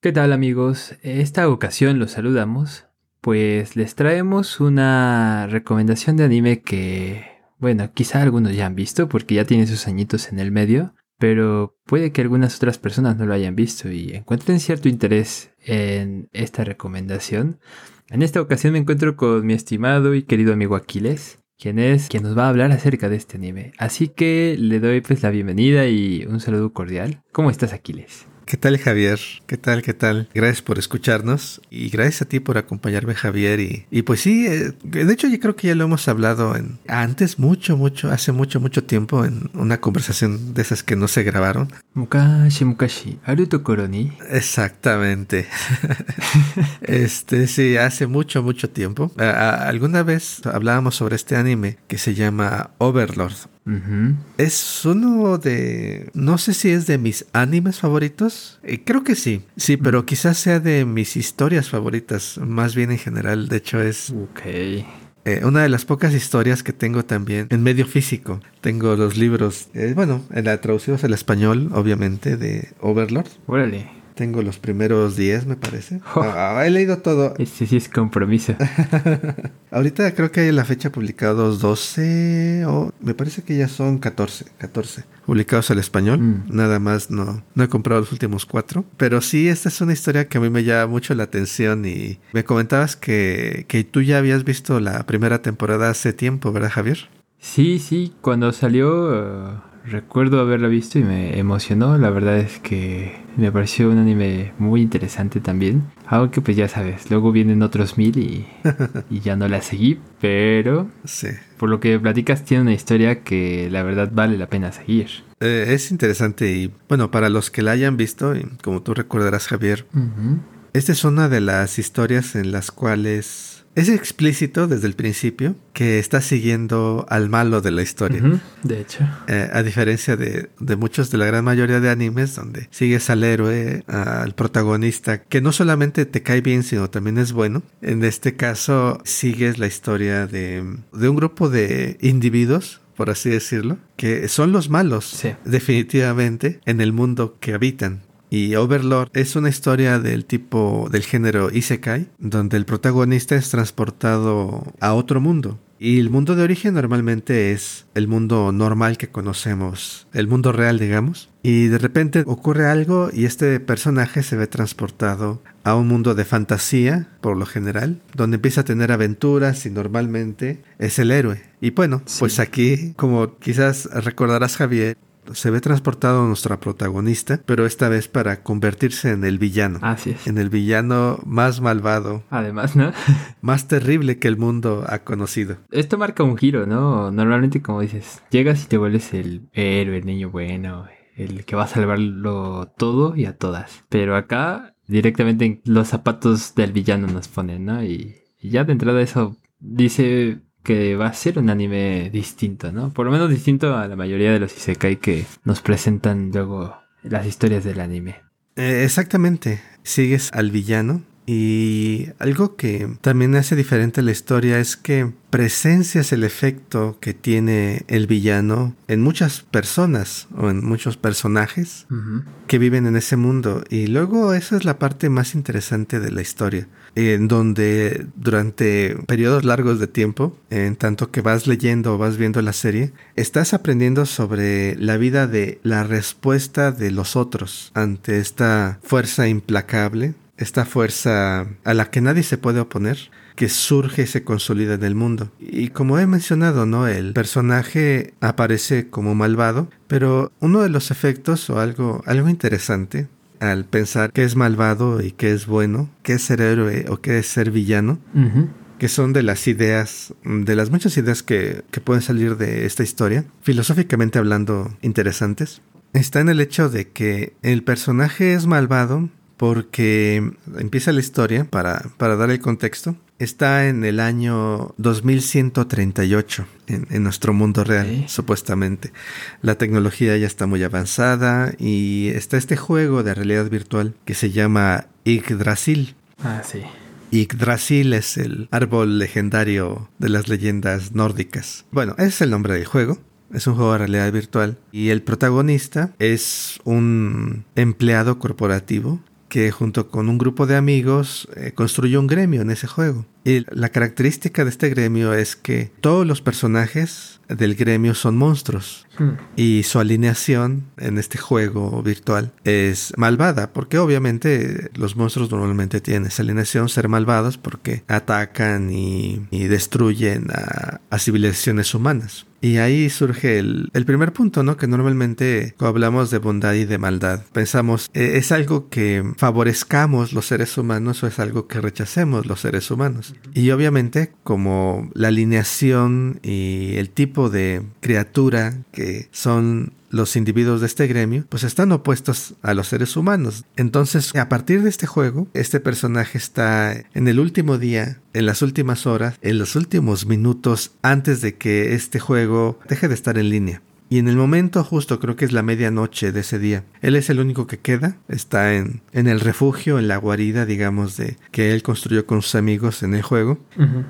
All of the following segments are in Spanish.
¿Qué tal amigos? Esta ocasión los saludamos, pues les traemos una recomendación de anime que, bueno, quizá algunos ya han visto porque ya tiene sus añitos en el medio, pero puede que algunas otras personas no lo hayan visto y encuentren cierto interés en esta recomendación. En esta ocasión me encuentro con mi estimado y querido amigo Aquiles, quien es quien nos va a hablar acerca de este anime. Así que le doy pues la bienvenida y un saludo cordial. ¿Cómo estás Aquiles? ¿Qué tal Javier? ¿Qué tal? ¿Qué tal? Gracias por escucharnos y gracias a ti por acompañarme Javier y, y pues sí, eh, de hecho yo creo que ya lo hemos hablado en, antes mucho, mucho, hace mucho, mucho tiempo en una conversación de esas que no se grabaron. Mukashi mukashi, koroni. Exactamente. este sí, hace mucho, mucho tiempo. alguna vez hablábamos sobre este anime que se llama Overlord. Es uno de... No sé si es de mis animes favoritos. Eh, creo que sí. Sí, pero quizás sea de mis historias favoritas. Más bien en general. De hecho es... Ok. Eh, una de las pocas historias que tengo también en medio físico. Tengo los libros, eh, bueno, en la traducidos al español, obviamente, de Overlord. Órale. Tengo los primeros 10, me parece. Oh. Ah, he leído todo. Este sí es compromiso. Ahorita creo que hay la fecha publicados 12 o me parece que ya son 14, 14 publicados al español. Mm. Nada más no, no he comprado los últimos cuatro. Pero sí, esta es una historia que a mí me llama mucho la atención y me comentabas que, que tú ya habías visto la primera temporada hace tiempo, ¿verdad Javier? Sí, sí, cuando salió... Recuerdo haberla visto y me emocionó. La verdad es que me pareció un anime muy interesante también. Aunque pues ya sabes, luego vienen otros mil y, y ya no la seguí. Pero sí. por lo que platicas tiene una historia que la verdad vale la pena seguir. Eh, es interesante y bueno, para los que la hayan visto, y como tú recordarás Javier, esta es una de las historias en las cuales es explícito desde el principio que está siguiendo al malo de la historia. de hecho. Eh, a diferencia de, de, muchos de la gran mayoría de animes donde sigues al héroe, al protagonista, que no solamente te cae bien, sino también es bueno. En este caso, sigues la historia de, de un grupo de individuos por así decirlo, que son los malos, definitivamente, en el mundo que habitan. Y Overlord es una historia del tipo del género Isekai, donde el protagonista es transportado a otro mundo. Y el mundo de origen normalmente es el mundo normal que conocemos, el mundo real, digamos. Y de repente ocurre algo y este personaje se ve transportado a un mundo de fantasía, por lo general, donde empieza a tener aventuras y normalmente es el héroe. Y bueno, pues aquí, como quizás recordarás Javier, se ve transportado nuestra protagonista, pero esta vez para convertirse en el villano. Así es. En el villano más malvado. Además, ¿no? más terrible que el mundo ha conocido. Esto marca un giro, ¿no? Normalmente, como dices, llegas y te vuelves el héroe, el niño bueno, el que va a salvarlo todo y a todas. Pero acá, directamente en los zapatos del villano nos ponen, ¿no? Y, y ya de entrada eso dice que va a ser un anime distinto, ¿no? Por lo menos distinto a la mayoría de los isekai que nos presentan luego las historias del anime. Eh, exactamente. Sigues al villano y algo que también hace diferente la historia es que presencias el efecto que tiene el villano en muchas personas o en muchos personajes que viven en ese mundo. Y luego esa es la parte más interesante de la historia, en donde durante periodos largos de tiempo, en tanto que vas leyendo o vas viendo la serie, estás aprendiendo sobre la vida de la respuesta de los otros ante esta fuerza implacable esta fuerza a la que nadie se puede oponer, que surge y se consolida en el mundo. Y como he mencionado, ¿no? El personaje aparece como malvado, pero uno de los efectos o algo, algo interesante al pensar que es malvado y que es bueno, que es ser héroe o que es ser villano, que son de las ideas, de las muchas ideas que, que pueden salir de esta historia, filosóficamente hablando interesantes, está en el hecho de que el personaje es malvado porque empieza la historia, para, para dar el contexto, está en el año 2138 en, en nuestro mundo real, supuestamente. La tecnología ya está muy avanzada y está este juego de realidad virtual que se llama Yggdrasil. Ah, sí. Yggdrasil es el árbol legendario de las leyendas nórdicas. Bueno, ese es el nombre del juego. Es un juego de realidad virtual y el protagonista es un empleado corporativo que junto con un grupo de amigos eh, construyó un gremio en ese juego. Y la característica de este gremio es que todos los personajes del gremio son monstruos. Hmm. Y su alineación en este juego virtual es malvada, porque obviamente los monstruos normalmente tienen esa alineación, ser malvados, porque atacan y, destruyen a civilizaciones humanas. Y ahí surge el, primer punto, ¿no? Que normalmente cuando hablamos de bondad y de maldad, pensamos, eh, ¿es algo que favorezcamos los seres humanos o es algo que rechacemos los seres humanos? Y obviamente, como la alineación y el tipo de criatura que son los individuos de este gremio, pues están opuestos a los seres humanos. Entonces, a partir de este juego, este personaje está en el último día, en las últimas horas, en los últimos minutos antes de que este juego deje de estar en línea. Y en el momento justo, creo que es la medianoche de ese día, él es el único que queda, está en, en el refugio, en la guarida, digamos, de que él construyó con sus amigos en el juego.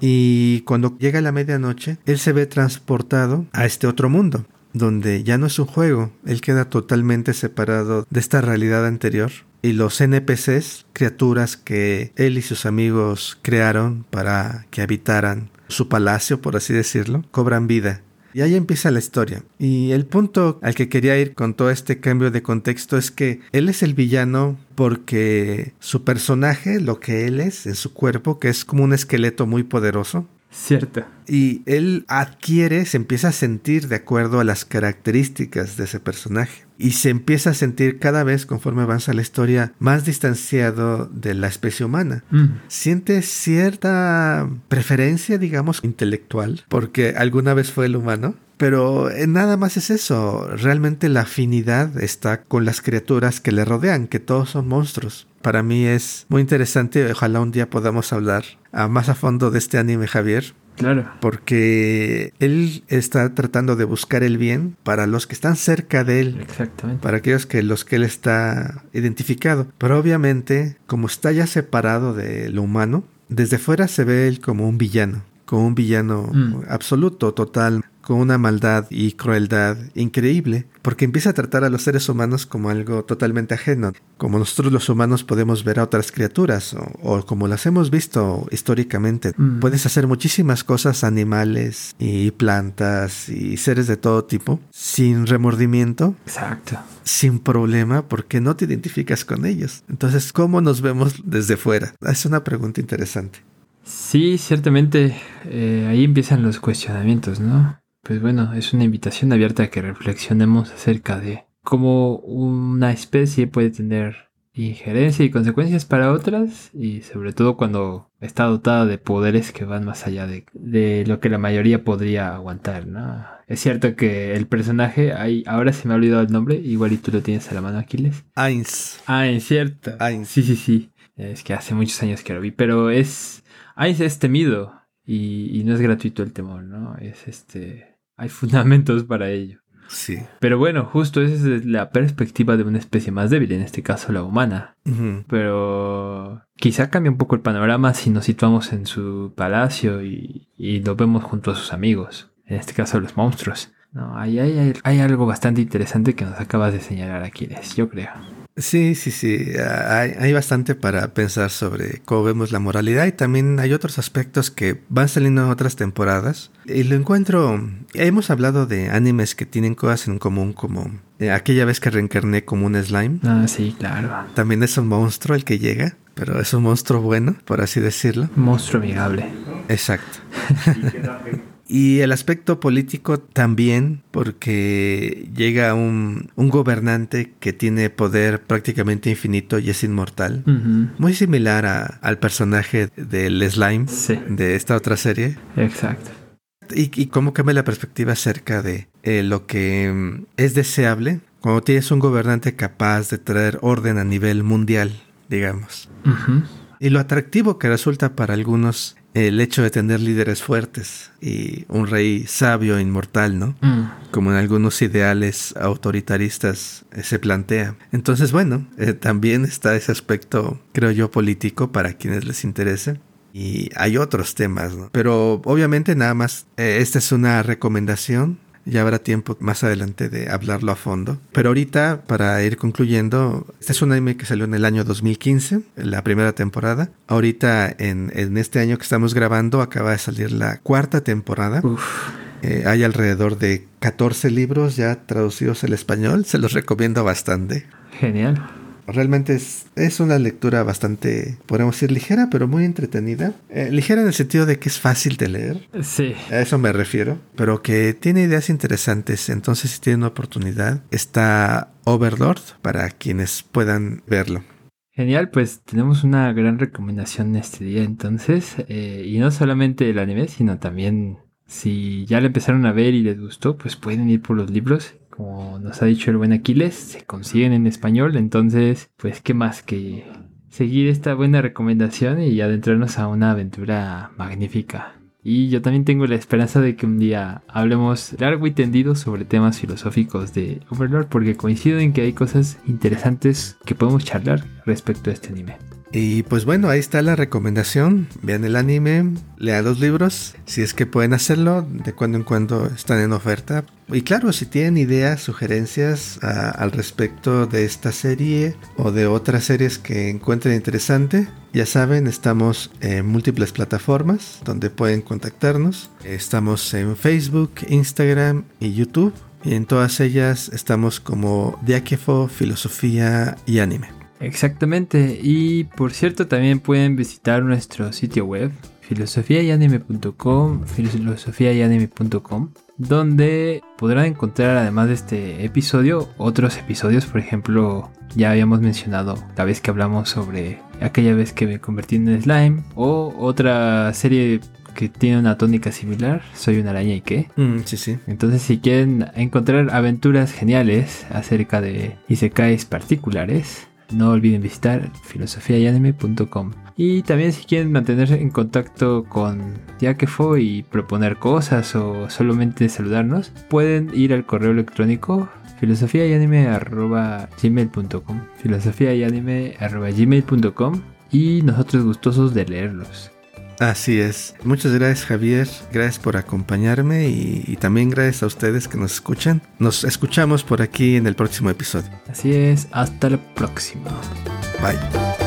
Y cuando llega la medianoche, él se ve transportado a este otro mundo donde ya no es un juego, él queda totalmente separado de esta realidad anterior. Y los NPCs, criaturas que él y sus amigos crearon para que habitaran su palacio, por así decirlo, cobran vida. Y ahí empieza la historia. Y el punto al que quería ir con todo este cambio de contexto es que él es el villano porque su personaje, lo que él es en su cuerpo, que es como un esqueleto muy poderoso, Cierto. Y él adquiere, se empieza a sentir de acuerdo a las características de ese personaje. Y se empieza a sentir cada vez, conforme avanza la historia, más distanciado de la especie humana. Mm. Siente cierta preferencia, digamos, intelectual, porque alguna vez fue el humano. Pero eh, nada más es eso. Realmente la afinidad está con las criaturas que le rodean, que todos son monstruos para mí es muy interesante. Ojalá un día podamos hablar más a fondo de este anime, Javier. Claro. Porque él está tratando de buscar el bien para los que están cerca de él. Exactamente. Para aquellos que los que él está identificado. Pero obviamente, como está ya separado de lo humano, desde fuera se ve él como un villano. Como un villano mm. absoluto, total con una maldad y crueldad increíble, porque empieza a tratar a los seres humanos como algo totalmente ajeno, como nosotros los humanos podemos ver a otras criaturas, o, como las hemos visto históricamente. Mm. Puedes hacer muchísimas cosas, animales y plantas y seres de todo tipo, sin remordimiento. Exacto. Sin problema, porque no te identificas con ellos. Entonces, ¿cómo nos vemos desde fuera? Es una pregunta interesante. Sí, ciertamente eh, ahí empiezan los cuestionamientos, ¿no? Pues bueno, es una invitación abierta a que reflexionemos acerca de cómo una especie puede tener injerencia y consecuencias para otras y sobre todo cuando está dotada de poderes que van más allá de, lo que la mayoría podría aguantar, ¿no? Es cierto que el personaje, hay, ahora se me ha olvidado el nombre, igual y tú lo tienes a la mano, Aquiles. Ainz. Ainz, cierto. Ainz. Sí, sí, sí. Es que hace muchos años que lo vi, pero es... Ainz es temido y, y no es gratuito el temor, ¿no? Es este hay fundamentos para ello. Sí. Pero bueno, justo esa es la perspectiva de una especie más débil, en este caso la humana. Pero quizá cambia un poco el panorama si nos situamos en su palacio y, lo vemos junto a sus amigos, en este caso los monstruos. No, hay, hay, hay algo bastante interesante que nos acabas de señalar, Aquiles, yo creo. Sí, sí, sí. Hay, bastante para pensar sobre cómo vemos la moralidad y también hay otros aspectos que van saliendo en otras temporadas. Y lo encuentro. Hemos hablado de animes que tienen cosas en común, como eh, aquella vez que reencarné como un slime. Ah, sí, claro. También es un monstruo el que llega, pero es un monstruo bueno, por así decirlo. Monstruo amigable. Exacto. Y el aspecto político también, porque llega un, un, gobernante que tiene poder prácticamente infinito y es inmortal. Muy similar a, al personaje del slime de esta otra serie. Exacto. Y, y cómo cambia la perspectiva acerca de eh, lo que mm, es deseable cuando tienes un gobernante capaz de traer orden a nivel mundial, digamos. Y lo atractivo que resulta para algunos el hecho de tener líderes fuertes y un rey sabio e inmortal, ¿no? Mm. Como en algunos ideales autoritaristas eh, se plantea. Entonces, bueno, eh, también está ese aspecto, creo yo, político para quienes les interese. Y hay otros temas, ¿no? Pero obviamente nada más, eh, esta es una recomendación Ya habrá tiempo más adelante de hablarlo a fondo. Pero ahorita, para ir concluyendo, este es un anime que salió en el año 2015, la primera temporada. Ahorita, en, en este año que estamos grabando, acaba de salir la cuarta temporada. Eh, hay alrededor de 14 libros ya traducidos al español. Se los recomiendo bastante. Genial. Realmente es, es una lectura bastante, podemos decir, ligera, pero muy entretenida. Eh, ligera en el sentido de que es fácil de leer. Sí. A eso me refiero. Pero que tiene ideas interesantes. Entonces, si tienen una oportunidad, está Overlord para quienes puedan verlo. Genial, pues tenemos una gran recomendación este día entonces. Eh, y no solamente el anime, sino también si ya lo empezaron a ver y les gustó, pues pueden ir por los libros. Como nos ha dicho el buen Aquiles, se consiguen en español. Entonces, pues, ¿qué más que seguir esta buena recomendación y adentrarnos a una aventura magnífica? Y yo también tengo la esperanza de que un día hablemos largo y tendido sobre temas filosóficos de Overlord, porque coincido en que hay cosas interesantes que podemos charlar respecto a este anime. Y pues bueno, ahí está la recomendación. Vean el anime, lean los libros, si es que pueden hacerlo, de cuando en cuando están en oferta. Y claro, si tienen ideas, sugerencias al respecto de esta serie o de otras series que encuentren interesante, ya saben, estamos en múltiples plataformas donde pueden contactarnos. Estamos en Facebook, Instagram y YouTube. Y en todas ellas estamos como Diáquefo, Filosofía y Anime. Exactamente, y por cierto también pueden visitar nuestro sitio web filosofiayanime.com, filosofiayanime.com, donde podrán encontrar además de este episodio otros episodios, por ejemplo, ya habíamos mencionado la vez que hablamos sobre aquella vez que me convertí en slime o otra serie que tiene una tónica similar, Soy una araña y qué. Mm, sí, sí. Entonces, si quieren encontrar aventuras geniales acerca de isekais particulares, no olviden visitar filosofiayanime.com. Y también si quieren mantenerse en contacto con Yakefo y proponer cosas o solamente saludarnos, pueden ir al correo electrónico filosofiayanime.gmail.com filosofiayanime.gmail.com y nosotros gustosos de leerlos. Así es. Muchas gracias Javier, gracias por acompañarme y, y, también gracias a ustedes que nos escuchan. Nos escuchamos por aquí en el próximo episodio. Así es, hasta la próxima. Bye.